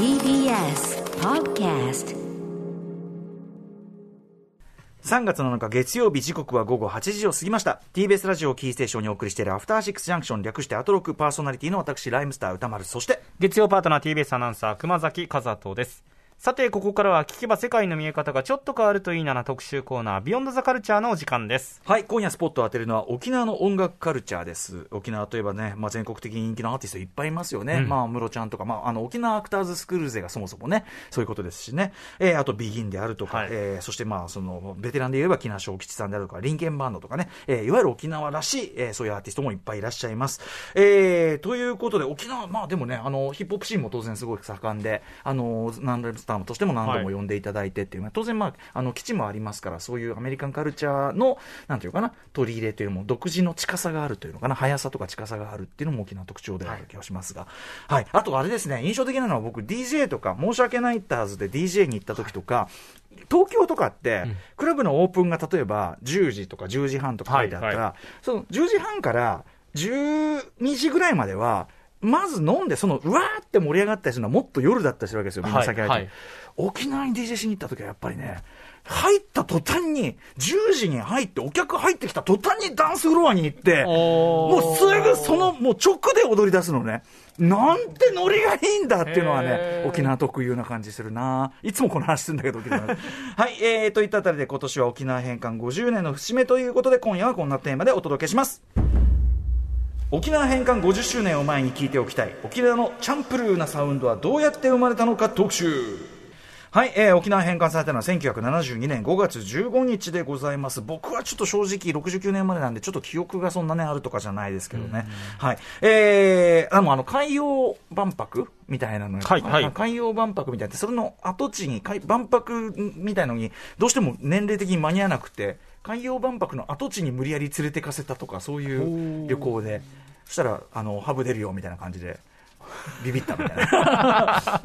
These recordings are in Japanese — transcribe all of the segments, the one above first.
TBS Podcast 3月7日月曜日時刻は午後8時を過ぎました。TBS ラジオキーステーションにお送りしているアフターシックスジャンクション略してアトロクパーソナリティの私ライムスター歌丸。そして月曜パートナー TBS アナウンサー熊崎和人です。さてここからは聞けば世界の見え方がちょっと変わるといいなな特集コーナービヨンドザカルチャーのお時間です。はい今夜スポットを当てるのは沖縄の音楽カルチャーです。沖縄といえばね、まあ、全国的に人気のアーティストいっぱいいますよね、うん。まあムロちゃんとか、まあ、あの沖縄アクターズスクール勢がそもそもねそういうことですしね、えーあとビギンであるとか、はい。えーそしてまあそのベテランで言えば木梨小吉さんであるとかリンケンバンドとかね、えーいわゆる沖縄らしい、えーそういうアーティストもいっぱいいらっしゃいます、えーということで沖縄まあでもねあのヒップホップシーンも当然すごい盛んであの何レスターとしても何度も呼んでいただいてっていう、まあ当然まああの基地もありますからそういうアメリカンカルチャーのなんていうかな取り入れというのも独自の近さがあるというのかな速さとか近さがあるっていうのも大きな特徴である気がしますが、はい。あとあれですね印象的なのは僕 DJ とか申し訳ないターズで DJ に行った時とか、東京とかって、クラブのオープンが例えば10時とか10時半とか書いてあったら、はいはその10時半から12時ぐらいまでは、まず飲んで、そのうわーって盛り上がったりするのはもっと夜だったりするわけですよ、みんな酒入って、はいはい沖縄に DJ しに行った時はやっぱりね、入った途端に、10時に入って、お客入ってきた途端にダンスフロアに行って、もうすぐその、もう直で踊り出すのね。なんてノリがいいんだっていうのはね沖縄特有な感じするな。いつもこの話するんだけど、沖縄。はい、えー、といったあたりで今年は沖縄返還50年の節目ということで、今夜はこんなテーマでお届けします。沖縄返還50周年を前に聞いておきたい。沖縄のチャンプルーなサウンドはどうやって生まれたのか特集。はい、えー沖縄返還されたのは1972年5月15日でございます。僕はちょっと正直69年までなんでちょっと記憶がそんなねあるとかじゃないですけどね、はい。えー、でもあの海洋万博みたいなのがはいはい。あ海洋万博みたいな。それの跡地に海万博みたいのにどうしても年齢的に間に合わなくて海洋万博の跡地に無理やり連れてかせたとかそういう旅行で。そしたらあのハブ出るよみたいな感じでビビったみたいな。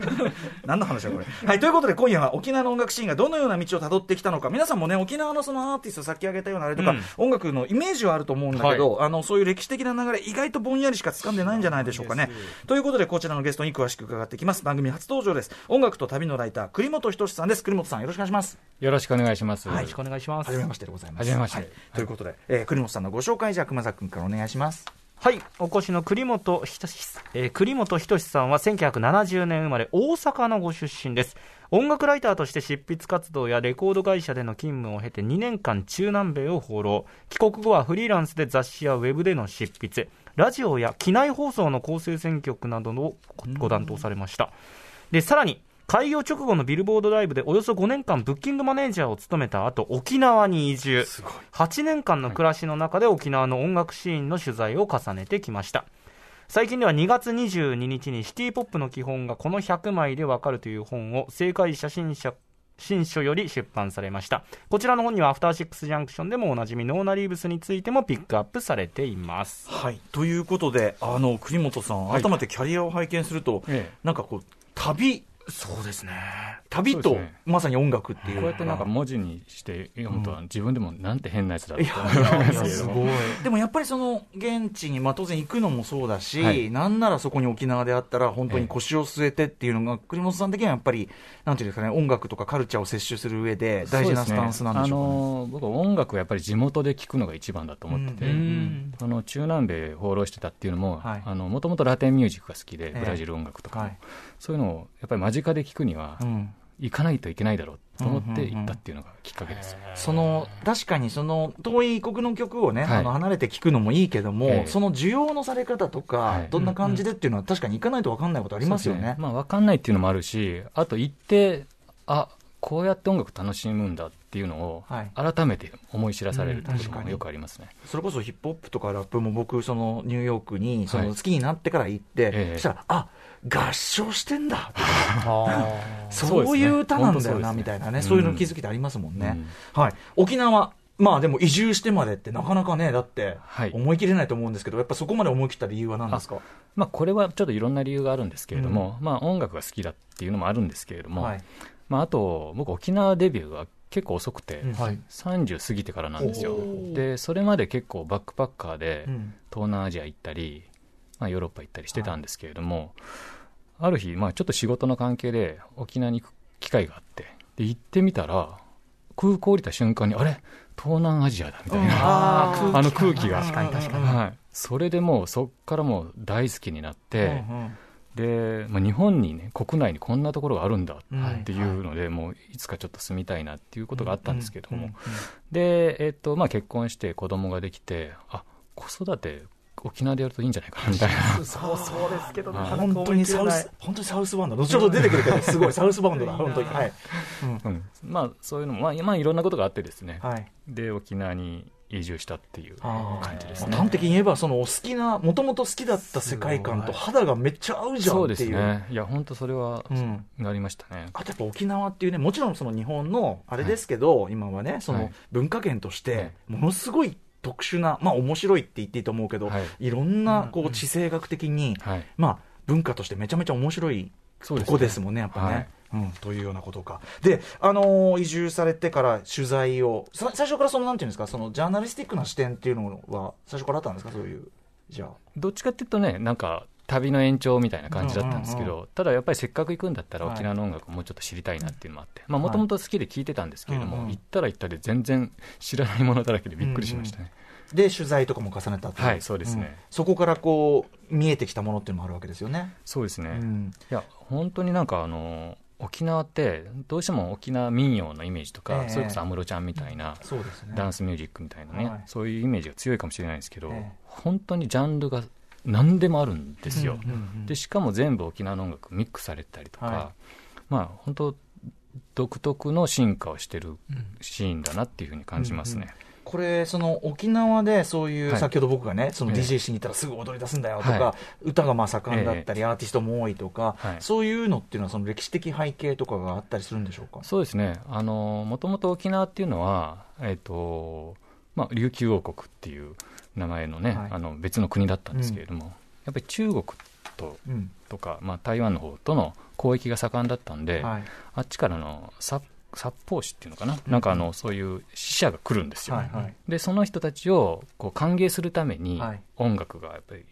何の話だこれ、はい、ということで今夜は沖縄の音楽シーンがどのような道をたどってきたのか。皆さんもね沖縄のそのアーティスト先挙げたようなあれとか、うん。音楽のイメージはあると思うんだけど、あのそういう歴史的な流れ意外とぼんやりしか掴んでないんじゃないでしょうかね。ということでこちらのゲストに詳しく伺っていきます。番組初登場です。音楽と旅のライター栗本仁さんです。栗本さんよろしくお願いします。よろしくお願いします。はいよろしくお願いします。はじめましてでございます。はじめまして。はい。ということで、えー栗本さんのご紹介じゃあ熊崎君からお願いしますはい、お越しの栗本仁志、えー栗本仁さんは1970年生まれ、大阪のご出身です。音楽ライターとして執筆活動やレコード会社での勤務を経て2年間中南米を放浪。帰国後はフリーランスで雑誌やウェブでの執筆、ラジオや機内放送の構成選曲などをご担当されました。で、さらに、開業直後のビルボードライブでおよそ5年間ブッキングマネージャーを務めた後、沖縄に移住。8年間の暮らしの中で沖縄の音楽シーンの取材を重ねてきました。最近では2月22日にシティポップの基本がこの100枚でわかるという本を正解写真者新書より出版されました。こちらの本にはアフターシックスジャンクションでもおなじみノーナリーブスについてもピックアップされています。はい、ということで、あの栗本さん、はい改めてキャリアを拝見すると、ええなんかこう、旅、そうですね。旅と、ね。まさに音楽っていう。こうやってなんか文字にして読むと、自分でもなんて変なやつだいと思い。でもやっぱりその現地に、まあ、当然行くのもそうだし、はい。なんならそこに沖縄であったら、本当に腰を据えてっていうのが、栗本さん的にはやっぱり、なんていうんですかね、音楽とかカルチャーを摂取する上で、大事なスタンスなんでしょうか、ね。そうね。あの僕は音楽はやっぱり地元で聴くのが一番だと思ってて、うん。あの中南米放浪してたっていうのもはい。もともとラテンミュージックが好きで、ええ。ブラジル音楽とかも、はいそういうのをやっぱり間近で聴くには、うん。行かないといけないだろうと思ってうんうんうん行ったっていうのがきっかけです。その確かにその遠い異国の曲をね、はい。あの離れて聞くのもいいけども、ええ。その需要のされ方とか、はい。どんな感じでっていうのは、確かに行かないと分かんないことありますよね。まあ、分かんないっていうのもあるし、あと行って、あこうやって音楽楽しむんだっていうのを、はい。改めて思い知らされるうんというもよくありますね。それこそヒップホップとかラップも僕、そのニューヨークにそのはい。好きになってから行って、ええ。そしたら、あ合唱してんだ、あ そういう歌なんだよな、ね。みたいなね、うんそういうの気づきってありますもんね。はい、沖縄まあでも移住してまでってなかなかね、だってはい。思い切れないと思うんですけど、やっぱそこまで思い切った理由は何ですか？まあ、これはちょっといろんな理由があるんですけれども、まあ、音楽が好きだっていうのもあるんですけれども、はい。まあ、あと僕沖縄デビューが結構遅くて、うん。はい。30過ぎてからなんですよ。でそれまで結構バックパッカーでうん。東南アジア行ったり、まあ、ヨーロッパ行ったりしてたんですけれども、ある日、まあ、ちょっと仕事の関係で沖縄に行く機会があってで行ってみたら空港降りた瞬間にあれ？東南アジアだみたいな、あの空気が。確かに確かに。はい、それでもうそっからもう大好きになって、うんうん。で、まあ、日本にね国内にこんなところがあるんだうんっていうので、もういつかちょっと住みたいなっていうことがあったんですけども、で、えっとまあ、結婚して子供ができてあ子育て沖縄でやるといいんじゃないかなみたいな。そうそうですけど、なかなか本当にサウス、本当にサウスバウンド、後ほど出てくるけど、すごい、サウスバウンドだ、本当に。はい。うん。まあ、そういうのも、まあ、まあいろんなことがあってですね、はい。で沖縄に移住したっていうあ感じですね。端的に言えば、そのお好きな、もともと好きだった世界観と肌がめっちゃ合うじゃんそうっていう。ですね、いや、本当それはうん。なりましたね。あとやっぱ沖縄っていうね、もちろんその日本のあれですけど、今はね、そのはい。文化圏としてはい、ものすごい特殊な、まあ面白いって言っていいと思うけど、はいいろんなこうんう地政学的に、はい、まあ文化としてめちゃめちゃ面白いそうとこですもんね、やっぱね。はいうん、というようなことか。で、あのー移住されてから取材を、さ最初からその、なんていうんですか、そのジャーナリスティックな視点っていうのは、最初からあったんですか、そういう、じゃあ。どっちかっていうとね、なんか旅の延長みたいな感じだったんですけど、うんただやっぱりせっかく行くんだったら、はい。沖縄の音楽をもうちょっと知りたいなっていうのもあって、もともと好きで聞いてたんですけれども、行ったら行ったで、全然知らないものだらけでびっくりしましたね。で、取材とかも重ねたと。はいそうですね。ん。そこからこう、見えてきたものっていうのもあるわけですよね。そうですね、いうん。や、本当になんかあの、沖縄って、どうしても沖縄民謡のイメージとか、ええ。それこそ安室ちゃんみたいな、そうですね。ダンスミュージックみたいなね、はい。そういうイメージが強いかもしれないんですけど、ええ。本当にジャンルが何でもあるんですよ。うんうんうん。でしかも全部沖縄の音楽ミックスされたりとか、はまあ本当独特の進化をしてるシーンだなっていうふうに感じますね、これ、その沖縄でそういう、はい。先ほど僕がね、そのええ DJ しに行ったらすぐ踊り出すんだよとか、は歌がまあ盛んだったり、アーティストも多いとか、はい。そういうのっていうのは、その歴史的背景とかがあったりするんでしょうか？そうですね。あのもともと沖縄っていうのは、えっとまあ、琉球王国っていう名前のね、はい。あの別の国だったんですけれども、やっぱり中国とうん。とか、まあ、台湾の方との交易が盛んだったんで、はい。あっちからの殺殺法師っていうのかな、ん。なんかあのそういう死者が来るんですよ、はいはい。でその人たちをこう歓迎するためにはい。音楽がやっぱり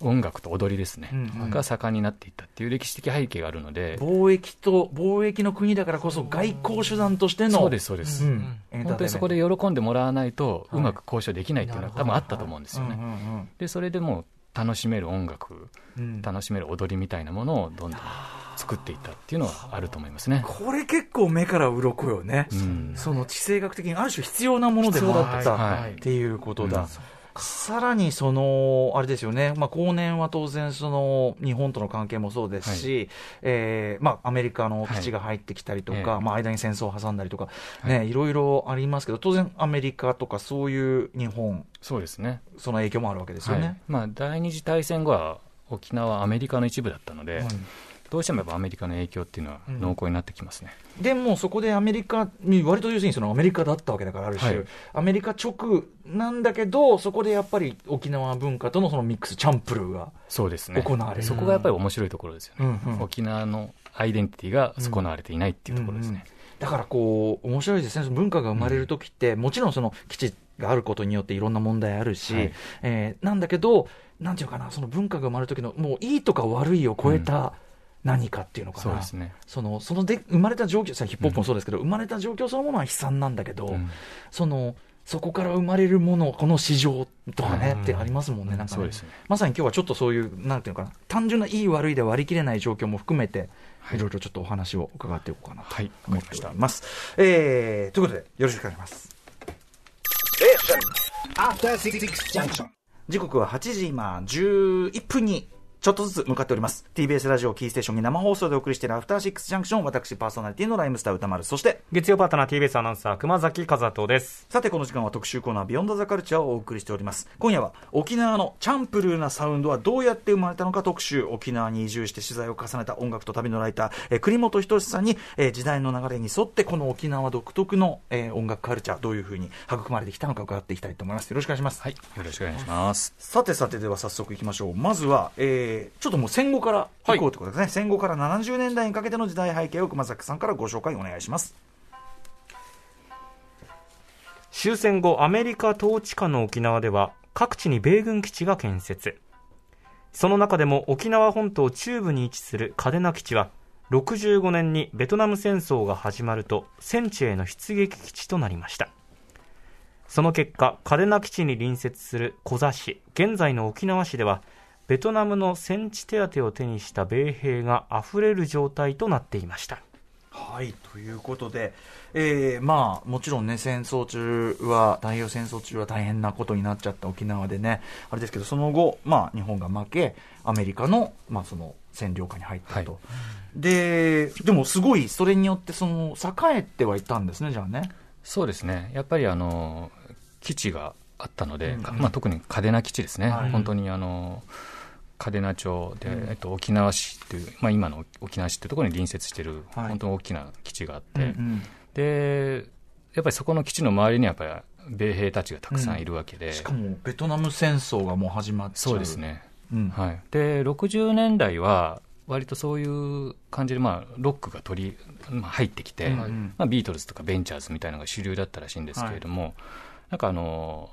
音楽と踊りですね、うんうん。が盛んになっていったっていう歴史的背景があるので、貿易と貿易の国だからこそ外交手段としてのそうですそうです、うん。本当にそこで喜んでもらわないとはい。うまく交渉できないっていうのは多分あったと思うんですよね、うんうんでそれでもう楽しめる音楽うん。うん楽しめる踊りみたいなものをどんどん作っていったっていうのはあると思いますね、これ結構目から鱗よね、うん。その地政学的にある種必要なものでもあったった。はい。っていうことだ。うんさらにその、あれですよね、まあ、後年は当然、その日本との関係もそうですし、えーまあ、アメリカの基地が入ってきたりとか、はいまあ、間に戦争を挟んだりとか、はね、いろいろありますけど、当然、アメリカとかそういう日本、そうですね。その影響もあるわけですよはい。ね。まあ、第二次大戦後は沖縄はアメリカの一部だったので、はいどうしてもやっぱアメリカの影響っていうのはうん。濃厚になってきますね、でもそこでアメリカに、割と要するにそのアメリカだったわけだから、ある種、はい。アメリカ直なんだけど、そこでやっぱり沖縄文化とのそのミックス、チャンプルーがそうですね。行われる。そこがやっぱり面白いところですよね、うんうん。沖縄のアイデンティティが損なわれていないっていうところですね、だからこう、面白いですね、その文化が生まれるときって、もちろんその基地があることによっていろんな問題あるし、はい。えーなんだけど、なんていうかな、その文化が生まれるときの、もういいとか悪いを超えた何かっていうのかな。そうですね、そのそので生まれた状況、さヒップホップもそうですけど、生まれた状況そのものは悲惨なんだけど、うん。そのそこから生まれるもの、この市場とかね、うん。ってありますもんね、なんかね。ね。まさに今日はちょっとそういう、なんていうのかな、単純ないい悪いで割り切れない状況も含めて、い。ろいろちょっとお話を伺っていこうかなとはい思っております。えー、ということで、よろしくお願いします。時刻は8時今11分にちょっとずつ向かっております。TBS ラジオキーステーションに生放送でお送りしているアフターシックスジャンクション、私パーソナリティのライムスター歌丸、そして、月曜パートナー TBS アナウンサー熊崎和人ですさてこの時間は特集コーナービヨンドザカルチャーをお送りしております。今夜は沖縄のチャンプルーなサウンドはどうやって生まれたのか特集、沖縄に移住して取材を重ねた音楽と旅のライター、えー栗本仁さんに、えー時代の流れに沿ってこの沖縄独特の、えー音楽カルチャー、どういうふうに育まれてきたのか伺っていきたいと思います。よろしくお願いします。はいよろしくお願いしますさてさてでは早速いきましょう。まずは、えーちょっともう戦後から行こうということですね。戦後から70年代にかけての時代背景を熊崎さんからご紹介お願いします。終戦後アメリカ統治下の沖縄では各地に米軍基地が建設その中でも沖縄本島中部に位置する嘉手納基地は65年にベトナム戦争が始まると戦地への出撃基地となりましたその結果嘉手納基地に隣接するコザ市現在の沖縄市ではベトナムの戦地手当を手にした米兵があふれる状態となっていました。はい、ということで、えー、まあ、もちろんね、戦争中は、太平洋戦争中は大変なことになっちゃった沖縄でね、あれですけど、その後、まあ、日本が負け、アメリカの、まあ、その、占領下に入ったと。はい。で、でもすごい、それによって、その、栄えてはいたんですね、じゃあね。そうですね、やっぱりあの基地があったので、うん。かまあ、特に嘉手納基地ですね、はい。本当にあの嘉手納町で、うん。えっと、沖縄市という、まあ、今の沖縄市というところに隣接している、はい。本当に大きな基地があって、うんでやっぱりそこの基地の周りにはやっぱり米兵たちがたくさんいるわけで、しかも、ベトナム戦争がもう始まっちゃう。そうです。ね、うん。はい、で60年代は、割とそういう感じで、まあ、ロックが取り、まあ、入ってきて、うんまあ、ビートルズとかベンチャーズみたいなのが主流だったらしいんですけれども、なんかあの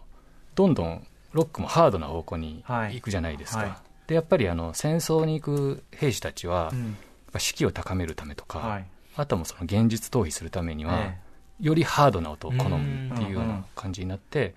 どんどんロックもハードな方向に行くじゃないですか、はいでやっぱりあの戦争に行く兵士たちは、士気を高めるためとか、はい。あとはもうその現実逃避するためには、えよりハードな音を好むっていうよううんな感じになって。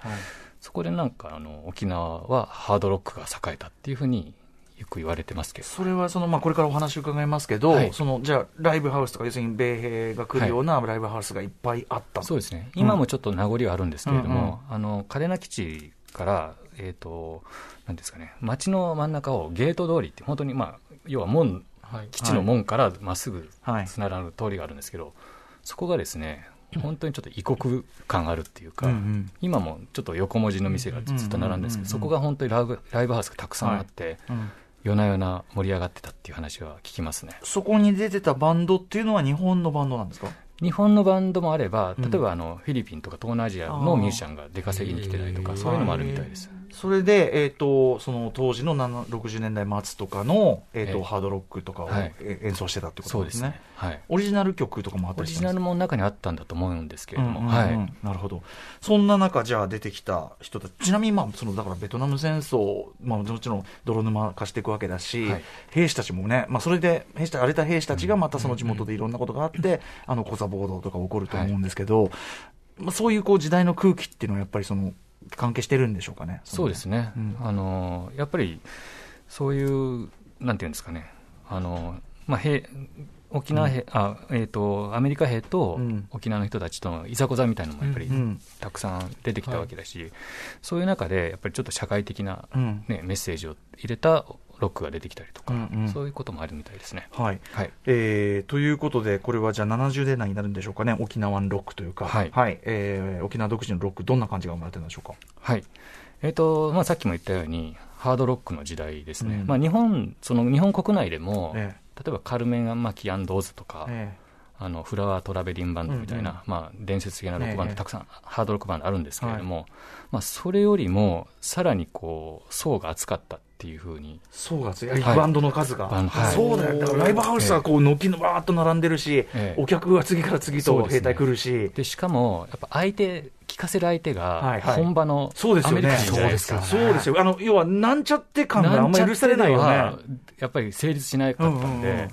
そこでなんかあの沖縄はハードロックが栄えたっていうふうによく言われてますけど。それはその、まあ、これからお話伺いますけど、はい。そのじゃあ、ライブハウスとか、要するに米兵が来るようなライブハウスがいっぱいあった、そうですね、今もちょっと名残はあるんですけれども、あの嘉手納基地から、えーと、なんですかね、街の真ん中をゲート通りって、本当に、まあ、要は門、基地の門からまっすぐはい。つながる通りがあるんですけど、そこがですね、本当にちょっと異国感あるっていうか、うんうん。今もちょっと横文字の店がずっと並んでるんですけど、そこが本当にライブライブハウスがたくさんあって、うん。夜な夜な盛り上がってたっていう話は聞きますね。そこに出てたバンドっていうのは日本のバンドなんですか？日本のバンドもあれば、うん。例えばあのフィリピンとか東南アジアのミュージシャンが出稼ぎに来てたりとか、そういうのもあるみたいです。それで、えー、とその当時の7 60年代末とかの、えーとええ。ハードロックとかを、演奏してたってことでね。そうですすね。はい。オリジナル曲とかもあったオりしたんです？かリジナルも中にあったんだと思うんですけれども、うんうんうん。はい。なるほど。そんな中、じゃあ出てきた人たち、ちなみに、まあ、その、だからベトナム戦争、まあ、もちろん泥沼化していくわけだし、はい。兵士たちもね、まあ、それで、兵士た荒れた兵士たちがまたその地元でいろんなことがあって、あの、コザ暴動とか起こると思うんですけど、まあ、そういうこう時代の空気っていうのはやっぱりその、関係してるんでしょうかね。そうですね。うん。あの、やっぱり、そういう、なんていうんですかね、あの、まあ、兵、沖縄兵、あ、えっ、と、アメリカ兵とうん。沖縄の人たちとのいざこざみたいなのもやっぱりうん。たくさん出てきたわけだし、そういう中で、やっぱりちょっと社会的な、うん。ね、メッセージを入れたロックが出てきたりとか、うんうんそういうこともあるみたいですね。はい。はい。えーということで、これはじゃあ70年代になるんでしょうかね、沖縄ロックというか、はいえー沖縄独自のロック、どんな感じが生まれてるんでしょうか？はい。えっ、と、まあ、さっきも言ったように、ハードロックの時代ですね。うんまあ、日本、その日本国内でも、え例えばカルメン・マキ・アンドーズとか、えあのフラワートラベリンバンドみたいな、うんうんまあ、伝説的なロックバンド、ええたくさんハードロックバンドあるんですけれども、まあ、それよりもさらにこう層が厚かったっていうふうに、そうが強い、はいバンドの数が、そうだよ、だからライブハウスはこう軒のバーっと並んでるし、ええ。お客が次から次と兵隊来るし、でしかもやっぱ相手、聞かせる相手はいがはい。本場のそうですよね、アメリカ人じゃないですか。そうですよ、あの要はなんちゃって感があんまり許されないよね。やっぱり成立しなかったんで、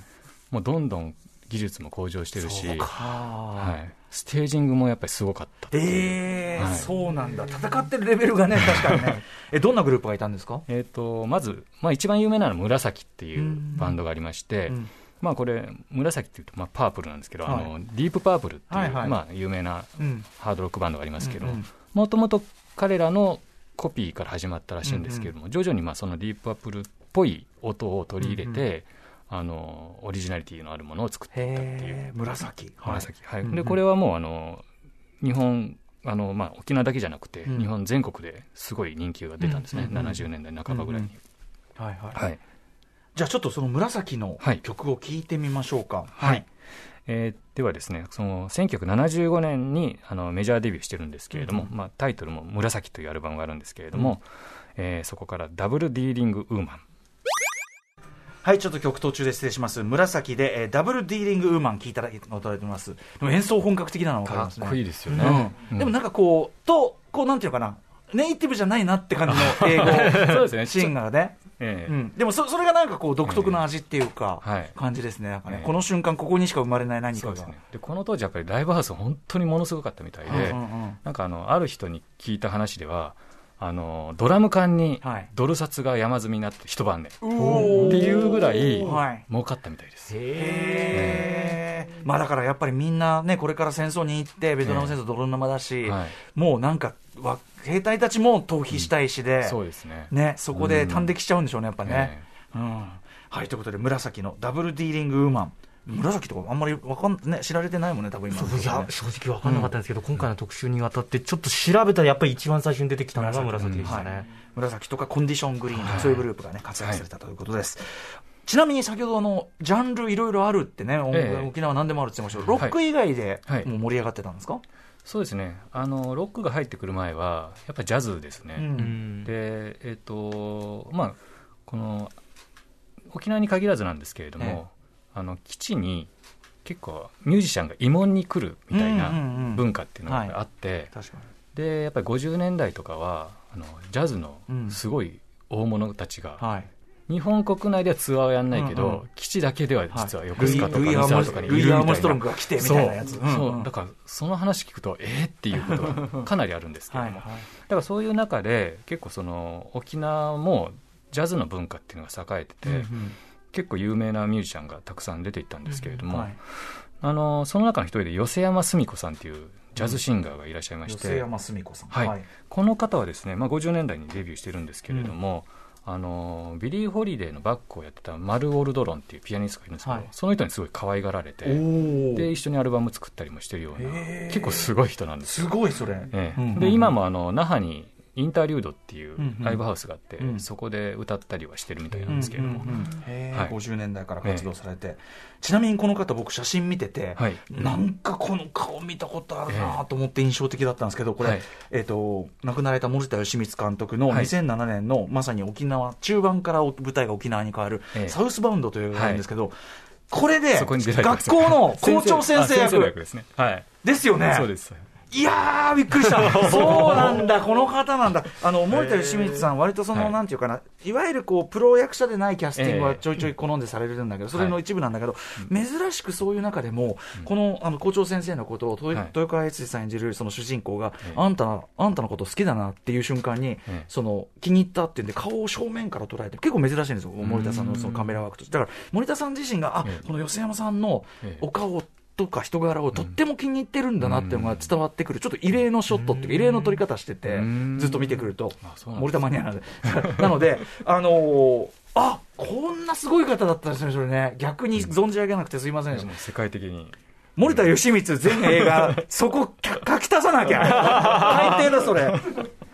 もうどんどん技術も向上してるし、はい、ステージングもやっぱりすごかったっていう。えーはい。そうなんだ、戦ってるレベルがね、確かにね、えどんなグループがいたんですか、えー、とまず、まあ、一番有名なのは紫っていうバンドがありまして、うん。まあ、これ、紫っていうと、まあ、パープルなんですけど、はい。あのディープパープルっていう、はいはい。まあ、有名なうん。ハードロックバンドがありますけどうんうん、もともと彼らのコピーから始まったらしいんですけれども、徐々にまあそのディープパープルっぽい音を取り入れて、あのオリジナリティのあるものを作っていったっていう。紫、紫。はい。うんうん。でこれはもうあの日本あの、まあ、沖縄だけじゃなくて、うん。日本全国ですごい人気が出たんですね、うんうんうん70年代半ばぐらいに。はいはい。はい。じゃあちょっとその紫のはい。曲を聴いてみましょうか。はい。えーではですね、その1975年にあのメジャーデビューしてるんですけれども、うんまあ、タイトルも「紫」というアルバムがあるんですけれども、えーそこから「ダブルディーリングウーマンはい、ちょっと曲途中で失礼します。紫で、えーダブルディーリングウーマン聴いただいてます。でも演奏本格的なの分かりますね。かっこいいですよね、うん。でもなんかこう、と、こうなんていうのかな、ネイティブじゃないなって感じの英 語そうですね。シーンがね。ええ。うん、でもそそれがなんかこう独特の味っていうか、ええ。はい。感じですね、なんかね、ええ。この瞬間、ここにしか生まれない何かが。ね。でこの当時やっぱりライブハウス本当にものすごかったみたいで、うんうんうん。なんかあのある人に聞いた話ではあのドラム缶にはい。ドル札が山積みになって一晩で、っていうぐらいはい。儲かったみたいです、へー。まあだからやっぱりみんなね、これから戦争に行って、ベトナム戦争泥沼だし、はい。もうなんか、わ兵隊たちも逃避したいしで、そうですね。ね、そこで端的しちゃうんでしょうね、やっぱね。え。うん。はい、ということで、紫のダブルディーリングウーマン。紫とかあんまりわかん、ね、知られてないもんね、多分今ね、いや、正直分かんなかったんですけど、今回の特集にわたって、ちょっと調べたら、やっぱり一番最初に出てきたのが紫でしたね。はい紫とかコンディショングリーンとか、はい。そういうグループがね、活躍されたということです。ちなみに先ほどあの、ジャンルいろいろあるってね、ええ。沖縄何でもあるって言ってましたけど、ロック以外ではい。もう盛り上がってたんですか、そうですね。あのロックが入ってくる前はやっぱジャズですね、うん。うん。でえっ、とまあこの沖縄に限らずなんですけれども、えあの基地に結構ミュージシャンが慰問に来るみたいなうんうんうん文化っていうのがあって。でやっぱり50年代とかはあのジャズのうん。すごい大物たちが、はい。日本国内ではツアーをやんないけど、うんうん。基地だけでは実ははい。横須賀とか三沢とかにいるルイ・アーみたいな。ムストロングが来てみたいなやつ。そう,、うんうんそう。だからその話聞くとえー、っていうことが かなりあるんですけれども、はいはい。だからそういう中で結構その沖縄もジャズの文化っていうのが栄えてて、うん結構有名なミュージシャンがたくさん出ていったんですけれども、はい。あのその中の一人で与世山澄子さんっていうジャズシンガーがいらっしゃいまして、与世山澄子さん。はい。この方はですね、まあ、50年代にデビューしてるんですけれども、あのビリー・ホリデーのバックをやってたマル・ウォルドロンっていうピアニストがいるんですけど、はい。その人にすごい可愛がられてで一緒にアルバム作ったりもしてるような結構すごい人なんですよ。すごいそれ。ええ。うんうん。で今もあの那覇にインターリュードっていううんうん。ライブハウスがあって、うん。そこで歌ったりはしてるみたいなんですけれども、うんうんうんはい。50年代から活動されて、ちなみにこの方僕写真見てて、はい。なんかこの顔見たことあるなと思って印象的だったんですけどこれ、はい。えっ、と亡くなられた森田義満監督のはい。2007年のまさに沖縄中盤から舞台が沖縄に変わる、ええ。サウスバウンドという映画があるんですけど、これで学校の校長先生役役ですね。はい。ですよね。そうですいやー、びっくりした。そうなんだ、この方なんだ。あの、森田義満さん、割とその、はいなんていうかな、いわゆるこう、プロ役者でないキャスティングはええちょいちょい好んでされるんだけど、それの一部なんだけど、珍しくそういう中でも、この、あの、校長先生のことを、豊川悦司さん演じるその主人公が、ええ。あんた、あんたのこと好きだなっていう瞬間に、ええその、気に入ったっていうんで、顔を正面から捉えて、結構珍しいんですよ、森田さんのそのカメラワークとして。だから、森田さん自身が、あえ、え。この寄山さんのええ。お顔とか人柄をとっても気に入ってるんだなっていうのが伝わってくる、ちょっと異例のショットっていうか、異例の撮り方しててうん、ずっと見てくると森田マニアなんで。なので、あのーあこんなすごい方だったんですね、それね。逆に存じ上げなくてすいませんでした世界的に森田義満全映画、そこか書き足さなきゃ。最低だ、それ。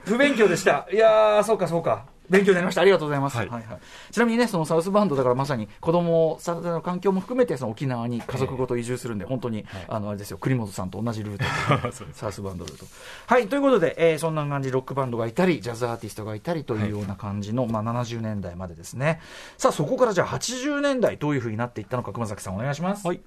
不勉強でした。いやー、そうか、そうか。勉強になりました。ありがとうございます。はいはいはいちなみにね、そのサウスバンドだからまさに子供を育ての環境も含めて、その沖縄に家族ごと移住するんで、本当に、あの、あれですよ、栗本さんと同じルート。サウスバンドルート。はい、ということで、えーそんな感じ、ロックバンドがいたり、ジャズアーティストがいたりというような感じの、まあ、70年代までですね。さあ、そこからじゃあ80年代、どういうふうになっていったのか、熊崎さんお願いします。はい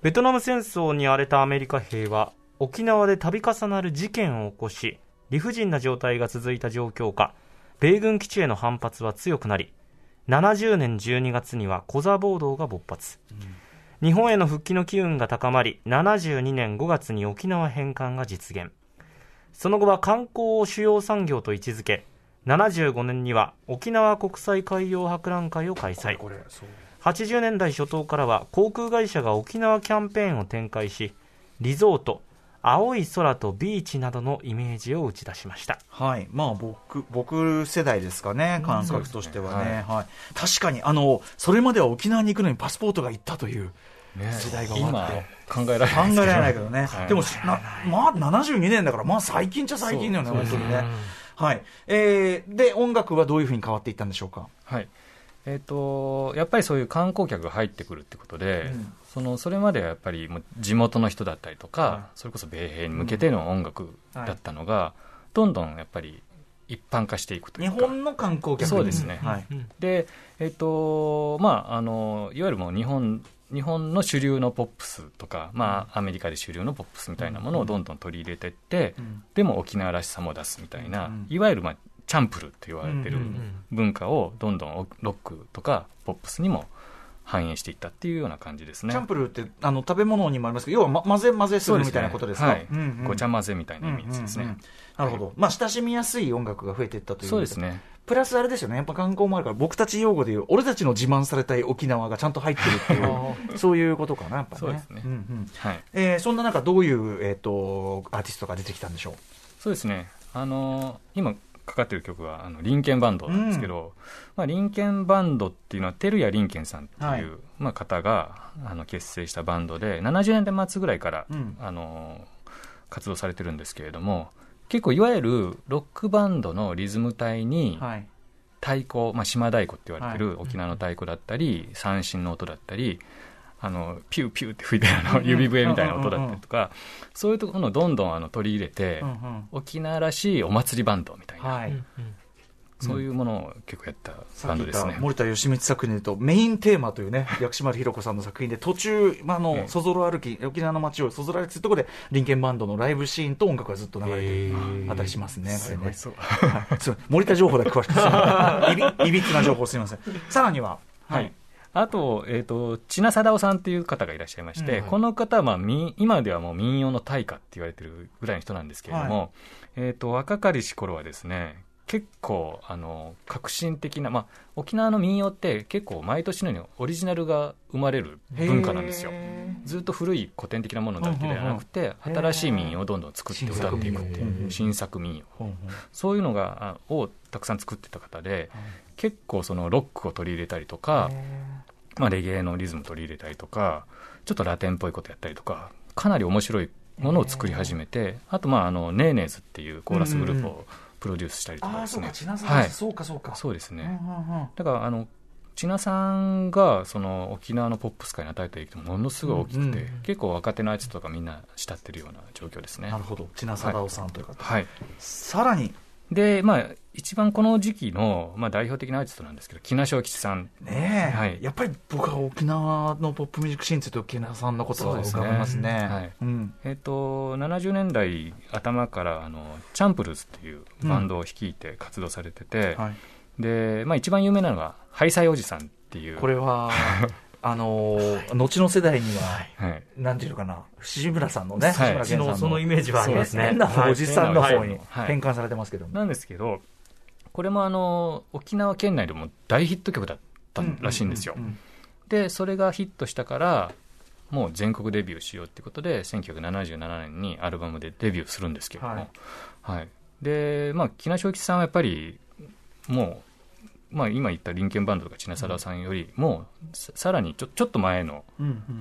ベトナム戦争に荒れたアメリカ兵は沖縄で度重なる事件を起こし理不尽な状態が続いた状況下米軍基地への反発は強くなり70年12月にはコザ暴動が勃発、日本への復帰の機運が高まり72年5月に沖縄返還が実現その後は観光を主要産業と位置づけ75年には沖縄国際海洋博覧会を開催これ、そう。80年代初頭からは航空会社が沖縄キャンペーンを展開しリゾート青い空とビーチなどのイメージを打ち出しました。はい、まあ僕僕世代ですかね、感覚としてはね、はい。確かにあの、それまでは沖縄に行くのにパスポートが行ったというね時代が終わって。今考えられ考ないですえられないけどね、はい。でもな、まあ、72年だから、まあ最近っちゃ最近だよね、本当にね。はい。えー、で、音楽はどういうふうに変わっていったんでしょうか？はい。えー、とやっぱりそういう観光客が入ってくるってことで、うんそのそれまではやっぱりもう地元の人だったりとか、はい。それこそ米兵に向けての音楽だったのが、どんどんやっぱり一般化していくとい日うか。本の観光客にそうですね。はい。で、えっとまあ、あのいわゆるもう日本日本の主流のポップスとか、まあ、アメリカで主流のポップスみたいなものをどんどん取り入れていって、うん。でも沖縄らしさも出すみたいな、うん。いわゆる、まあ、チャンプルと言われてるうんうん。文化をどんどんロックとかポップスにも反映していったっていうような感じですね。チャンプルーってあの食べ物にもありますけど要は、ま、混ぜ混ぜするみたいなことですか？はい、うんうんごちゃ混ぜみたいなイメージですね。うんうんうんなるほど、まあ、親しみやすい音楽が増えていったというそうですね。プラスあれですよね、やっぱ観光もあるから、僕たち用語でいう、俺たちの自慢されたい沖縄がちゃんと入ってるっていう、そういうことかな、やっぱね。そうですねんうんはい。えーそんな中、どういう、えー、とアーティストが出てきたんでしょう？そうですね。あの今かかってる曲はあのリンケンバンドなんですけど、まあリンケンバンドっていうのは照屋リンケンさんっていう、はい。まあ方があの結成したバンドで70年代末ぐらいから、うん。あの活動されてるんですけれども、結構いわゆるロックバンドのリズム隊にはい。太鼓、まあ、島太鼓って言われてはる沖縄の太鼓だったり、三振の音だったり、あのピューピューって吹いてるあの指笛みたいな音だったりとか、そういうところをどんどんあの取り入れて、うんうん沖縄らしいお祭りバンドみたいな、はい。そういうものを結構やったバンドですね。森田義満作品で言うと、メインテーマというね、薬師丸ひろ子さんの作品で、途中、まあ、あえの、えそぞろ歩き、沖縄の街をそぞろ歩きするところで、リンケンバンドのライブシーンと音楽がずっと流れてるあたりしますね、これね。そう。森田情報だけ詳しくいびいびつな情報すみません。さらには、はい。あと、えっ、と、千奈貞夫さんっていう方がいらっしゃいまして、うんはい。この方は、まあ、民今ではもう民謡の大家って言われてるぐらいの人なんですけれども、はえっ、と、若かりし頃はですね、結構、あの、革新的な、まあ、沖縄の民謡って結構毎年のようにオリジナルが生まれる文化なんですよ。へずっと古い古典的なものだけではなくて、新しい民謡をどんどん作って歌っていくっていう新作民謡。そういうのが、あをたくさん作ってた方で、結構そのロックを取り入れたりとか、まあ、レゲエのリズム取り入れたりとか、ちょっとラテンっぽいことやったりとか、かなり面白いものを作り始めて、あと、まあ、あの、ネーネーズっていうコーラスグループをプロデュースしたりとかですね。はい。そうか、そうか。そうですね。だから、あの、千奈さんが、その、沖縄のポップス界に与えた影響ものすごい大きくて、うんうん結構若手のアーティストとかみんな慕ってるような状況ですねなる。ほど。千奈貞夫さんという方。はい。さらに、で、まあ、一番この時期の、まあ、代表的なアーティストなんですけど、木梨小吉さん。ねえ、はいやっぱり僕は沖縄のポップミュージックシーンについて沖縄さんのことは伺いますね。そうですねはいうんえっと、70年代頭からあのチャンプルズっていうバンドを率いて活動されてて、はい、でまあ、一番有名なのがハイサイおじさんっていう。これは、あのー後の世代には、はい、なんていうのかな、藤村さんのね、はい。藤村健さんのそのイメージはありますね。変なおじさんの方にはい。変換されてますけども。なんですけどこれもあの沖縄県内でも大ヒット曲だったらしいんですよ、でそれがヒットしたからもう全国デビューしようってことで1977年にアルバムでデビューするんですけれども、ははい。いでまあ木梨小吉さんはやっぱりもう、まあ、今言ったリンケンバンドとか千奈貞さんよりもささらにちょちょっと前の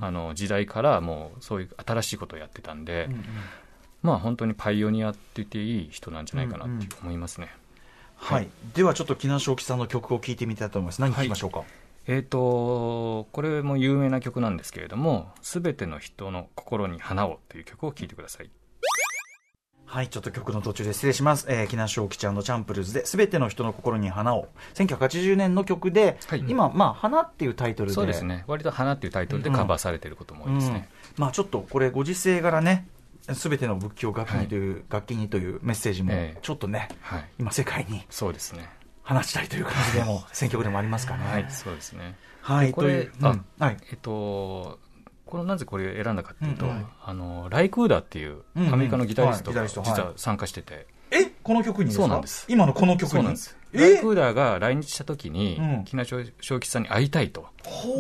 あの時代からもうそういう新しいことをやってたんで、まあ本当にパイオニアって言っていい人なんじゃないかなって思いますね。はい、ではちょっと木梨沖さんの曲を聴いてみたいと思います。何聴きましょうか？えー、とこれも有名な曲なんですけれども「すべての人の心に花を」という曲を聴いてください。はい、ちょっと曲の途中で失礼します。えー、木梨沖ちゃんのチャンプルズで、すべての人の心に花を。1980年の曲で、はい今、まあ、花っていうタイトルで。そうですね割と「花」っていうタイトルでカバーされてることも多いですね。うんまあちょっとこれご時世柄ねすべての仏教楽器にという、楽器にというメッセージもええちょっとね、はい、今世界にそうですね。話したいという感じでも 選曲でもありますかねはい、そうですね。はいこれうんはいえっと、このなぜこれを選んだかっていうと、うんはいあのライクーダーっていううんうん。アメリカのギタリストが実は参加してて、え？この曲にそうなんです。今のこの曲にそうなんです。ライえクーダーが来日した時に、うん。木梨正吉さんに会いたいと、ほ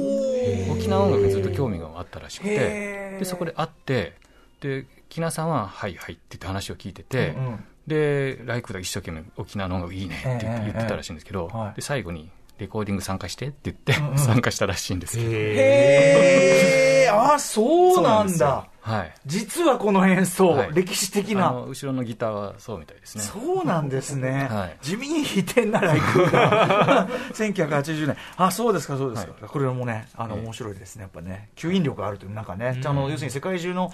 沖縄音楽にずっと興味があったらしくて、でそこで会って、で木梨さんは、はいはいって言って話を聞いてて、うんうん。でライクーダー一生懸命沖縄の音楽いいねって言ってたらしいんですけど、で最後にレコーディング参加してって言って、うんうん参加したらしいんですけど。へえあそうなんだはい。実はこの演奏、はい歴史的あな。の後ろのギターはそうみたいですね。そうなんですね。はい地味に飛天なライクが1980年。あ、そうですか、そうですか。これもね、あの、ええ面白いですね。やっぱね、吸引力があるという、なんかね、あの、要するに世界中の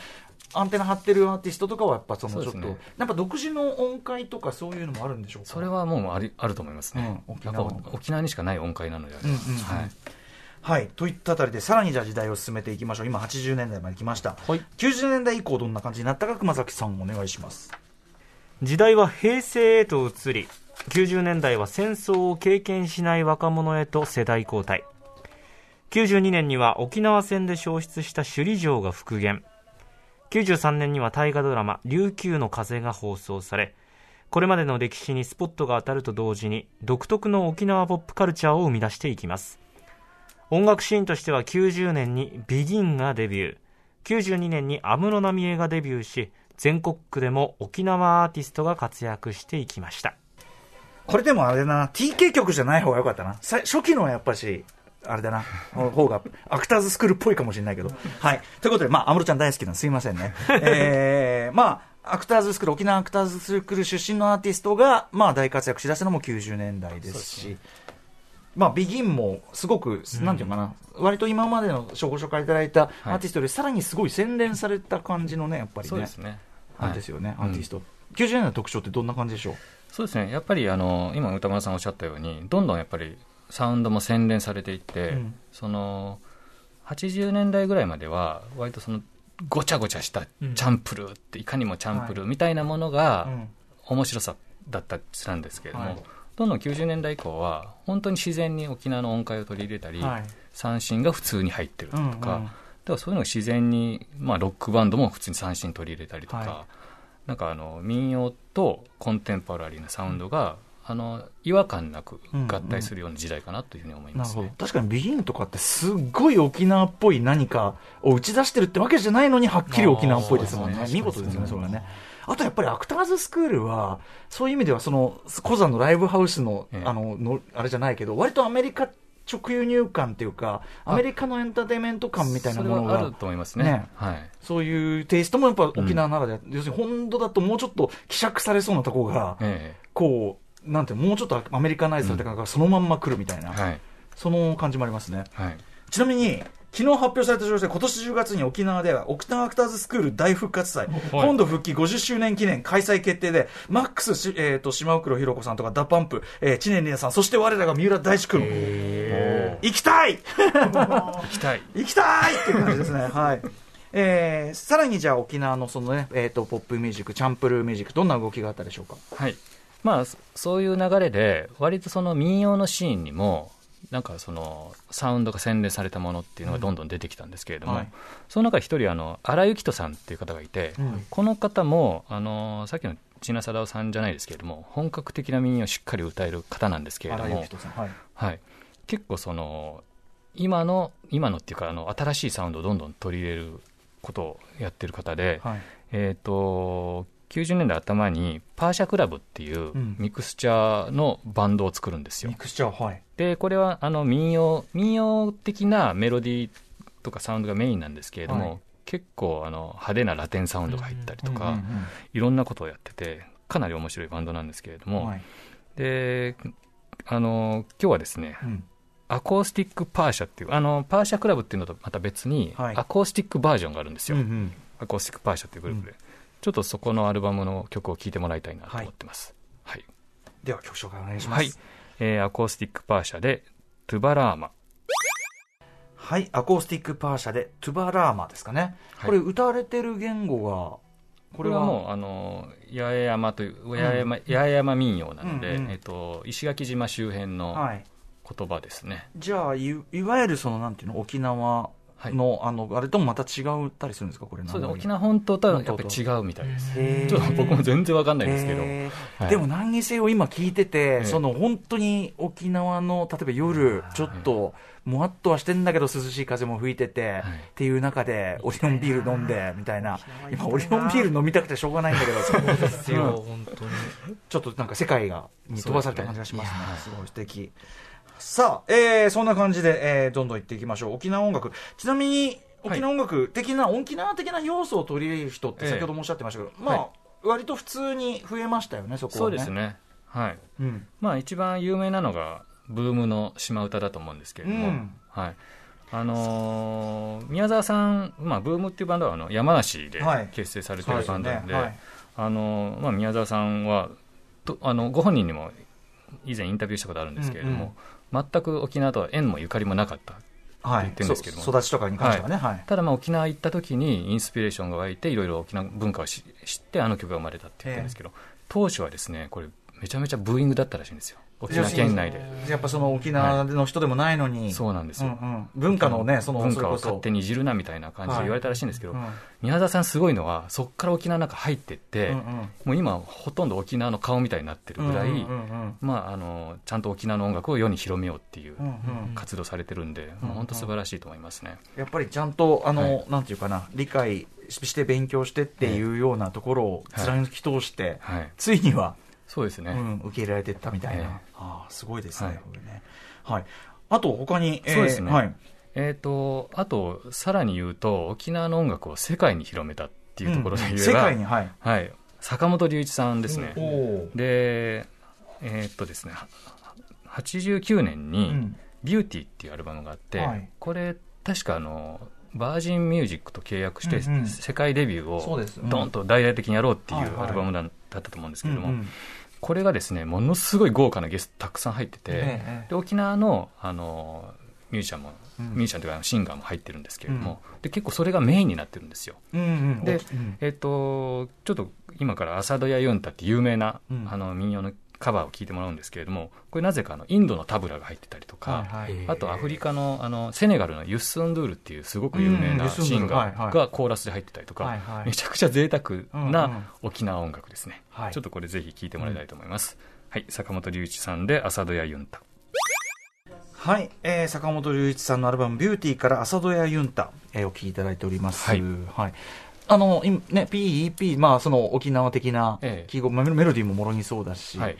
アンテナ張ってるアーティストとかは、やっぱそのちょっと、ねやっぱ独自の音階とかそういうのもあるんでしょうか？それはもうありあると思いますね。うん沖縄ぱ沖縄にしかない音階なのであれば。うんうんうんはい。はい。といったあたりで、さらにじゃあ時代を進めていきましょう。今、80年代まで来ました。はい90年代以降、どんな感じになったか、熊崎さんお願いします。時代は平成へと移り90年代は戦争を経験しない若者へと世代交代92年には沖縄戦で消失した首里城が復元93年には大河ドラマ「琉球の風」が放送されこれまでの歴史にスポットが当たると同時に独特の沖縄ポップカルチャーを生み出していきます音楽シーンとしては90年にビギンがデビュー92年に安室奈美恵がデビューし全国区でも沖縄アーティストが活躍していきましたこれでもあれだな、TK 曲じゃない方が良かったな。初期のはやっぱし、あれだな、方が、アクターズスクールっぽいかもしれないけど。はい。ということで、まあ、安室ちゃん大好きなんですいませんね。えー、まあ、アクターズスクール、沖縄アクターズスクール出身のアーティストが、まあ、大活躍しだしたのも90年代ですし、まあ、ビギンもすごく、なんていうのかな、割と今までのご紹介いただいたアーティストよりさらにすごい洗練された感じのね、やっぱりねそうです、ね。あれですよね、はいアーティスト。90年代の特徴ってどんな感じでしょう？そうですね。やっぱりあの今歌丸さんおっしゃったように、どんどんやっぱりサウンドも洗練されていって、うん。その80年代ぐらいまでは割とそのごちゃごちゃしたチャンプルーっていかにもチャンプルーみたいなものがうん。面白さだったりしたんですけれども、はい。どんどん90年代以降は本当に自然に沖縄の音階を取り入れたり、はい。三振が普通に入ってるとか、うんうん。だからそういうのが自然に、まあ、ロックバンドも普通に三振取り入れたりとか、はなんかあの民謡とコンテンポラリーなサウンドが、あの違和感なく合体するような時代かなというふうに思いますね。なるほど。確かにビギンとかってすっごい沖縄っぽい何かを打ち出してるってわけじゃないのにはっきり沖縄っぽいですもんね。あー見事ですよねそれはね。あとやっぱりアクターズスクールはそういう意味ではそのコザのライブハウスの,、ええ。あののあれじゃないけど割とアメリカ直輸入感っていうかアメリカのエンターテインメント感みたいなものがあると思いますね。ね。はい。そういうテイストもやっぱ沖縄ならでは、要するに本土だともうちょっと希釈されそうなとこが、え。こうなんてもうちょっとアメリカナイズされた感がそのまんま来るみたいな、えはい。その感じもありますね。はい。ちなみに、昨日発表された情報で、今年10月に沖縄では、沖縄アクターズスクール大復活祭、本土復帰50周年記念開催決定で、マックスし、えー、と島袋寛子さんとか、 DA PUMP、えー、知念里奈さん、そして我らが三浦大知君、行きたい 行きたい。行きたいっていう感じですね。はい。えー、さらにじゃあ沖縄のそのね、えっ、と、ポップミュージック、チャンプルーミュージック、どんな動きがあったでしょうか？はい。まあ、そそういう流れで、割とその民謡のシーンにも、なんかそのサウンドが洗練されたものっていうのがどんどん出てきたんですけれども、はいその中一人あの荒井幸人さんっていう方がいて、うんこの方もあのさっきの千奈貞夫さんじゃないですけれども本格的な民謡をしっかり歌える方なんですけれども。はい。はい、結構その今の今のっていうかあの新しいサウンドをどんどん取り入れることをやってる方で、はい。えー、と90年代頭にパーシャクラブっていううん。ミクスチャーのバンドを作るんですよ。ミクスチャー、はい。でこれはあの民謡民謡的なメロディーとかサウンドがメインなんですけれども、はい。結構あの派手なラテンサウンドが入ったりとか、うんうんいろんなことをやっててかなり面白いバンドなんですけれども、うんはい。であの今日はですねうん。アコースティックパーシャっていうあのパーシャクラブっていうのとまた別に、はい。アコースティックバージョンがあるんですよ、うんうん。アコースティックパーシャっていうグループで、ちょっとそこのアルバムの曲を聴いてもらいたいなと思ってます、はい。では曲紹介お願いします。はい。えーアコースティックパーシャで「トゥバラーマ」。はい、アコースティックパーシャで、トゥバラーマですかね。はい。これ、歌われてる言語が、」これは？もうあの八重山という八重山,、八重山民謡なので、えっと石垣島周辺のはい。言葉ですね、じゃあ、いいわゆるその、なんていうの、沖縄の、あの、あれともまた違うったりするんですか、これ。そう沖縄本島とはやっぱり違うみたいです。ちょっと僕も全然わかんないんですけど、はい。でも何にせよ今聞いてて、ええ。その本当に沖縄の例えば夜ちょっともわっとはしてんだけど涼しい風も吹いてて、っていう中でオリオンビール飲んでみたいな。今オリオンビール飲みたくてしょうがないんだけどそうですよ。本当に。ちょっとなんか世界がに飛ばされた感じがしますね。すごい素敵さあ、えー、そんな感じで、えー、どんどん行っていきましょう沖縄音楽ちなみに沖縄音楽的な、沖縄的な要素を取り入れる人って先ほどもおっしゃってましたけど、まあ、はい割と普通に増えましたよね、そこは、ね。そうです。ね。はい。うん。まあ一番有名なのが、ブームの島唄だと思うんですけれども、うんはい。あのー宮沢さん、まあ、ブームっていうバンドはあの山梨ではい結成されてるバンドなんで、はいあのーまあ、宮沢さんはとあのご本人にも以前インタビューしたことあるんですけれども、全く沖縄とは縁もゆかりもなかった。はい。言ってるんですけども。そ育ちとかに関してはね、はい。ただまあ沖縄行った時にインスピレーションが湧いていろいろ沖縄文化をし知ってあの曲が生まれたって言ってるんですけど、当初はですねこれめちゃめちゃブーイングだったらしいんですよ沖縄県内で。やっぱその沖縄の人でもないのに、そうなんですよ、うんうん。文化のね、その文化を勝手にいじるなみたいな感じで言われたらしいんですけど、うん。宮沢さんすごいのはそこから沖縄の中入ってって、うんうん。もう今ほとんど沖縄の顔みたいになってるぐらい、うんうんうん。まあ、あのちゃんと沖縄の音楽を世に広めようっていううんうん活動されてるんで、もう本当素晴らしいと思いますね。やっぱりちゃんと、あの、はい。なんていうかな、理解して勉強してっていうようなところを貫き通して、はい、ついには、そうですね、うん、受け入れられていったみたいな。ええああ、すごいですね、はいね。はい。あと、他に、えーそうですねはい。えー、とあと、さらに言うと、沖縄の音楽を世界に広めたっていうところで言えば、世界に、はい。はい、坂本龍一さんですね。おお。で、えーっとですね、は89年うにん。「ビューティーっていうアルバムがあって、はいこれ、確かあの、バージンミュージックと契約して、うんうん世界デビューをドンと大々的にやろうっていうアルバムだったと思うんですけれども、うんうんこれがですね、ものすごい豪華なゲストたくさん入ってて、ええで沖縄のあのミュージシャンも、うんミュージシャンというかシンガーも入ってるんですけれども、で結構それがメインになってるんですよ。うんうん。でうんえっと、ちょっと今からアサドヤ・ユンタって有名な、うんあの民謡のカバーを聴いてもらうんですけれども、これなぜかあのインドのタブラが入ってたりとか、はいはい。あとアフリカのあのセネガルのユッスンドゥールっていうすごく有名うんなシンガはいはい。ーがコーラスで入ってたりとか、はいはい。めちゃくちゃ贅沢な沖縄音楽ですね。はい。ちょっとこれぜひ聴いてもらいたいと思います。はい、坂本龍一さんでアサドヤ・ユンタ。はい、えー、坂本龍一さんのアルバム「ビューティーから朝ドヤユンタ、えー、お聴きいただいております。はいあの、今ね、PEP、まあ、その沖縄的なええメロディーももろにそうだし、はい。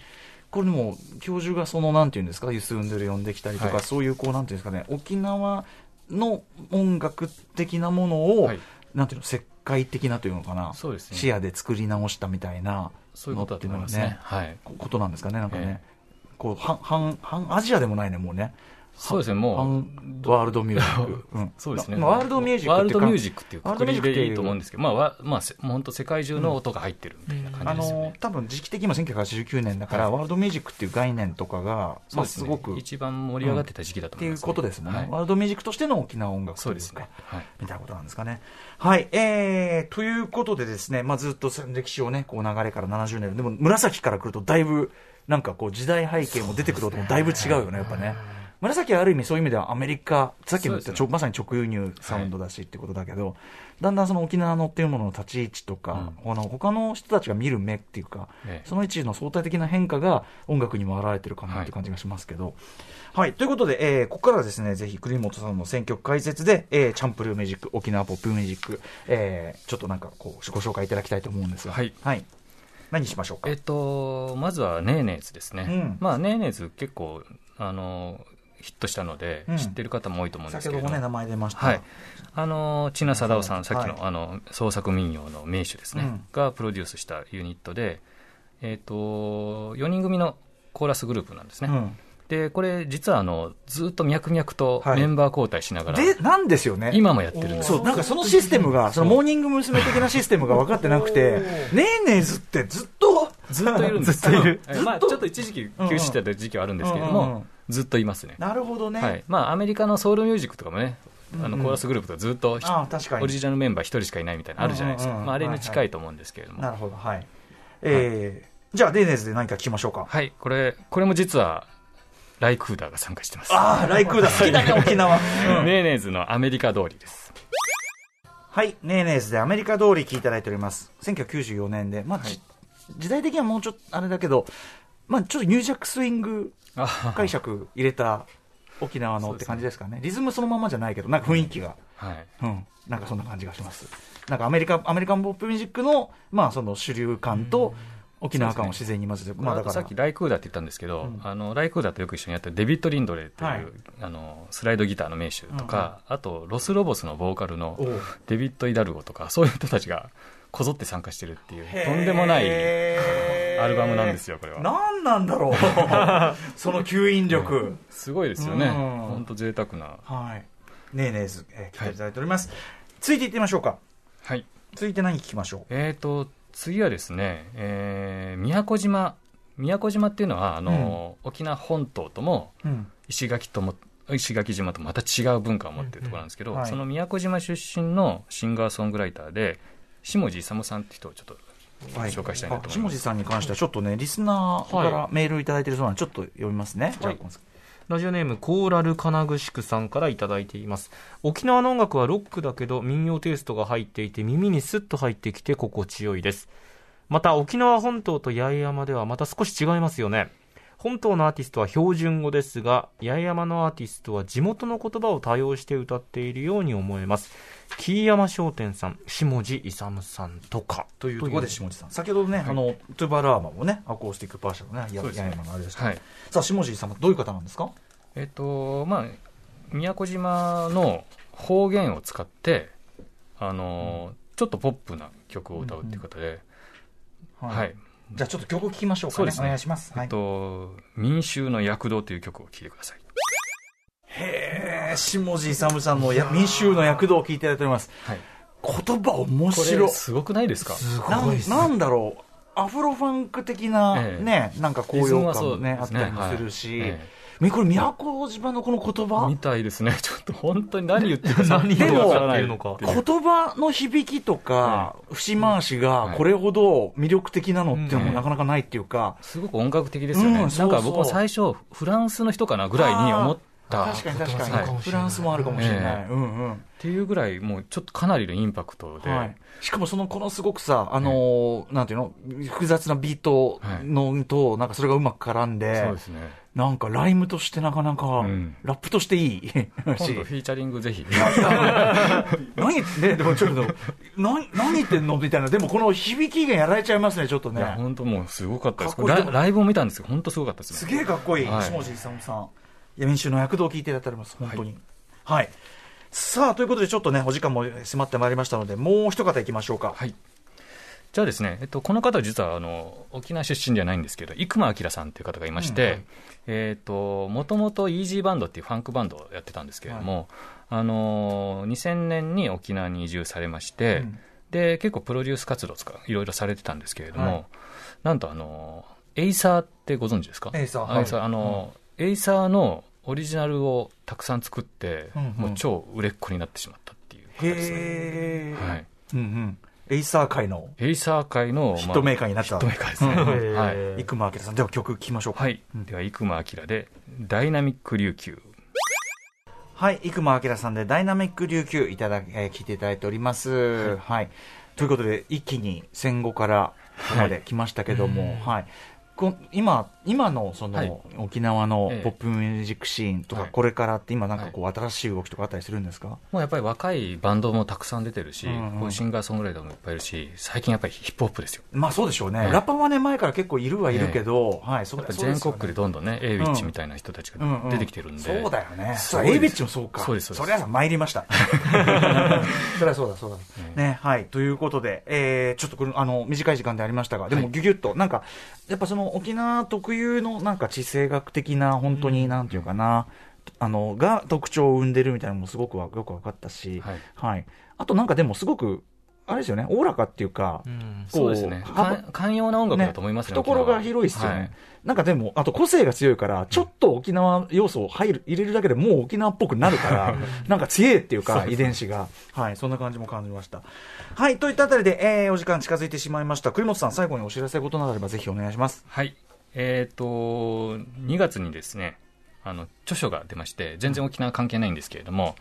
これでも、教授がその、なんていうんですか、ユスンドゥル呼んできたりとか、はいそういう、こう、なんていうんですかね、沖縄の音楽的なものを、はいなんていうの、石灰的なというのかな、そうですね視野で作り直したみたいな、そういうことだと思いますね。はい。こことなんですかね、なんかね。えこう、半、半、半アジアでもないね、もうね。そうですね、もう、半ワールドミュージック。うんそうですね。まあワールドミュージックっていうかワールドミュージックっていうくくりでいいと思うんですけど、まあ、わまあ、本当世界中の音が入ってるみたいなあ感じですよね。の多分時期的にも1989年だから、ワールドミュージックっていう概念とかが、まあ、すごく、っ一番盛り上がってた時期だとていう思います、ことですもんね、はいワールドミュージックとしての沖縄音楽というかそうですね。はい。みたいなことなんですかね。はい。えー、ということでですね、まあ、ずっと歴史をね、こう流れから70年。でも、紫から来るとだいぶ、なんかこう、時代背景も出てくることもだいぶ違うよね、やっぱね。紫はある意味そういう意味ではアメリカ、さっきの言った、ねまさに直輸入サウンドだしっていうことだけど、だんだんその沖縄のっていうものの立ち位置とか、この他の人たちが見る目っていうか、ええその位置の相対的な変化が音楽にも表れてるかなっていう感じがしますけど。はい。ということで、えーここからはですね、ぜひ栗本さんの選曲解説で、えーチャンプルーミュージック、沖縄ポップミュージック、えーちょっとなんかこう、ご紹介いただきたいと思うんですが。はいはい。何しましょうか？えっと、まずはネーネーズですね。うんまあ、ネーネーズ結構、あの、ヒットしたのでうん、知ってる方も多いと思うんですけれど。も、先ほどもね、名前出ました。はい。あの、千奈貞夫さん、さっきの、はい。あの、創作民謡の名手ですね、うん。がプロデュースしたユニットで、えっ、と、4人組のコーラスグループなんですね。うん。で、これ、実はあの、ずっと脈々とはい。メンバー交代しながら、で、なんですよね。今もやってるんです。そう、なんかそのシステムが、そのモーニング娘。的なシステムが分かってなくて、ねえねえずってずっと、ずっといるんです。ずっといる。えまあ、ちょっと一時期休止してた時期はあるんですけれども、うんうんうんずっといますね。なるほどね。はい。まあ、アメリカのソウルミュージックとかもね、あの、うんうんコーラスグループとかずっとひああ、確かに。オリジナルメンバー一人しかいないみたいなのあるじゃないですか。うんうんうんまあ、あれに近いと思うんですけれども。なるほど、はい。えー、じゃあ、デーネーズで何か聞きましょうか？はい。これ、これも実は、ライクーダーが参加してます。ああ、ライクーだ。好きだね、沖縄。うんネーネーズのアメリカ通りです。はい、ネーネーズでアメリカ通り聞いていただいております。1994年で、まあ、じ時代的にはもうちょっとあれだけど、まあ、ちょっとニュージャックスイングあ 解釈入れた沖縄のって感じですかね。リズムそのままじゃないけど、なんか雰囲気が、はい。うん、なんかそんな感じがします。なんかアメリカ、アメリカンポップミュージックの、まあ、その主流感と、沖縄感を自然に混ぜて、まあ、だから。さっきライクーダって言ったんですけど、あのライクーダとよく一緒にやってるデビッド・リンドレーっていう、はい。あのスライドギターの名手とか、あとロス・ロボスのボーカルのデビッド・イダルゴとかそういう人たちがこぞって参加してるっていうとんでもないアルバムなんですよこれは。何なんだろう。その吸引力、すごいですよね。うん。本当贅沢な。はい。ねえねえず、えー、聞いていただいております、続いていってみましょうか。はい。続いて何聞きましょえーと次はですね、えー宮古島。宮古島っていうのはあの、沖縄本島ともう、うん、石垣とも石垣島とまた違う文化を持ってるところなんですけど、うんうんはいその宮古島出身のシンガーソングライターで下地勇さんって人をちょっと紹介したいなと思います、下地さんに関してはちょっとねリスナーからメールいただいてるそうなのでちょっと読みますね、じゃあラジオネームコーラル金具宿さんからいただいています。沖縄の音楽はロックだけど民謡テイストが入っていて耳にスッと入ってきて心地よいです。また沖縄本島と八重山ではまた少し違いますよね本島のアーティストは標準語ですが八重山のアーティストは地元の言葉を多用して歌っているように思えます。木井山商店さん下地勇さんとか。というところで下地さん。先ほどね、あのトゥバラーマもねアコースティックパーシャルのね八重山のあれですけど、はい。さあ下地さんはどういう方なんですか？えっ、とまあ宮古島の方言を使ってあの、ちょっとポップな曲を歌うっていう方で、はい、じゃあちょっと曲聴きましょうかね。そうですね。お願いします、はい。えっ、と民衆の躍動という曲を聴いてください。へえ下地勇さんのや民衆の躍動を聞いていただいております。はい。言葉面こ白れすごくないですか？なんなんだろう。アフロファンク的なええ。ね、なんか高揚感もねね。ったりもするし、はい。えみこれ宮古島のこの言葉？みたいですね。ちょっと本当に何言ってるか何言ってるのか言葉の響きとか節回しがはい。これほど魅力的なのっていうのもうん。なかなかないっていうか、すごく音楽的ですよね、うんそうそう。なんか僕も最初フランスの人かなぐらいに思った。確かに確かに、はい。フランスもあるかもしれない、えうんうん。っていうぐらいもうちょっとかなりのインパクトで、はい、しかもそのこのすごくさ、あのーなんていうの、複雑なビートのと、なんかそれがうまく絡んで、そうですねなんかライムとしてなかなか、ん。ラップとしていい。し今度フィーチャリングぜひ。何ね、でもちょっと、何何言ってんのみたいな、でもこの響きがやられちゃいますね、ちょっといやね。本当もうすごかったです。ライライブを見たんですけど本当すごかったですすねげえかっこいい、はい。下地勇さん。いや、民衆の躍動を聞いていただいております、本当に。はい。さあ、ということで、ちょっとね、お時間も迫ってまいりましたので、もう一方いきましょうか。はいじゃあですね、えっと、この方は実はあの沖縄出身ではないんですけど生間明さんという方がいまして、もともとイージーバンドっていうファンクバンドをやってたんですけれども、あの2000年に沖縄に移住されまして、うん。で結構プロデュース活動とかいろいろされてたんですけれども、はい。なんとあのエイサーってご存知ですか？エイサーエイサーあの、エイサーのオリジナルをたくさん作って、うんうん。もう超売れっ子になってしまったっていう方で。すね。はい、うんうん。エイサー界のエイサー界の、まあヒットメーカーになった。ヒットメーカーですね。うんはい。イクマあきらさん、では曲聴きましょうか。はい。では、イクマあきらで、ダイナミック琉球。はい、生間明さんでダイナミック琉球いただ、えー聞いていただいております。はい。ということで、一気に戦後からここまで来ましたけども、はい。こ今、今のその、はい沖縄のええポップミュージックシーンとか、はいこれからって今なんかこう、新しい動きとかあったりするんですか？もうやっぱり若いバンドもたくさん出てるし、うんうんシンガーソングライターもいっぱいいるし、最近やっぱりヒップホップですよ。まあそうでしょうね。はいラッパーはね、前から結構いるはいるけど、はい、そやっぱ全国区でどんどんね、エイウィッチみたいな人たちがうんうん出てきてるんで。そうだよね。すそう、エイビッチもそうか。そうですそうですそりゃ参りました。そりゃそうだ、そうだ。ね、はい。ということで、えー、ちょっとこれ、あの、短い時間でありましたが、でもギュギュッと、なんか、やっぱその沖縄特有のなんか地政学的な、本当に、なんていうかな、あの、が特徴を生んでるみたいなのもすごくわよく分かったし、はいはい。あとなんかでもすごく、あれですよね、おおらかっていうか、うんそうですね。寛容な音楽だと思いますね。懐が広いですよね、はいなんかでも、あと個性が強いから、ちょっと沖縄要素を入る入れるだけでもう沖縄っぽくなるから、なんか強いっていうか、遺伝子が、はい、そんな感じも感じました。はい、といったあたりで、えーお時間近づいてしまいました。栗本さん、最後にお知らせことなれば、ぜひお願いします。はい。えっ、と、2月にですね、あの、著書が出まして、全然沖縄関係ないんですけれども、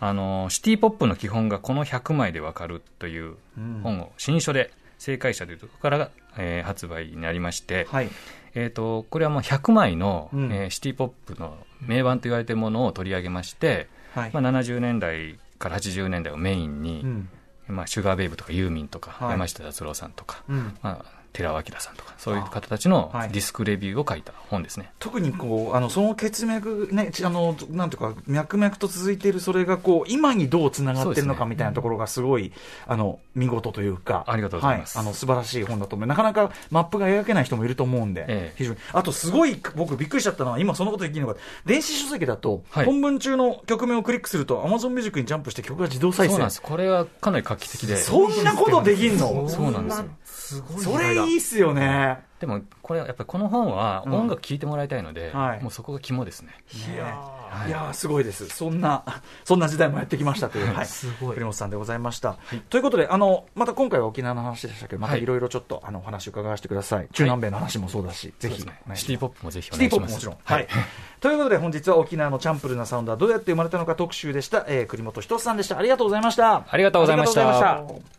あの、シティポップの基本がこの100枚でわかるという本を新書で、正解者というところから、えー発売になりまして、はい。えっ、と、これはもう100枚の、うんえーシティポップの名盤と言われているものを取り上げまして、はい。まあ、70年代から80年代をメインに、うん。まあ、シュガーベイブとかユーミンとか、はい山下達郎さんとか、うん。まあ、寺尾明さんとか、そういう方たちのはい。ディスクレビューを書いた本ですね。特にこうあのその血脈ねちあのなんていうか脈々と続いているそれがこう今にどうつながってるのかみたいなところがすごいあの見事というか。ありがとうございます。はあの素晴らしい本だと思う。なかなかマップが描けない人もいると思うんで、ええ。非常に。あとすごい僕びっくりしちゃったのは今そのことできるのか。電子書籍だと、はい。本文中の曲名をクリックすると Amazon ミュージックにジャンプして曲が自動再生。そうなんです。これはかなり画期的で。そんなことできんの？そうなんですよ。すごいそれいいっすよねでも、これ、やっぱりこの本はうん音楽聴いてもらいたいので、はいもうそこが肝ですね。いやーいやーすごいです。そんな、そんな時代もやってきましたという、はい、すごい栗本さんでございました。ということで、あの、また今回は沖縄の話でしたけど、またはいいろいろちょっと、あの、お話を伺わせてください。中南米の話もそうだし、ぜひ、ねシティポップもぜひおシティ願いします。ポップもちろん。はい。ということで、本日は沖縄のチャンプルなサウンドはどうやって生まれたのか特集でした。えー、栗本仁さんでした。ありがとうございました。ありがとうございました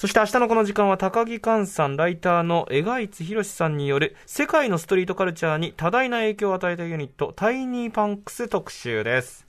そして明日のこの時間は高木寛さん、ライターの江賀市博さんによる世界のストリートカルチャーに多大な影響を与えたユニット、タイニーパンクス特集です。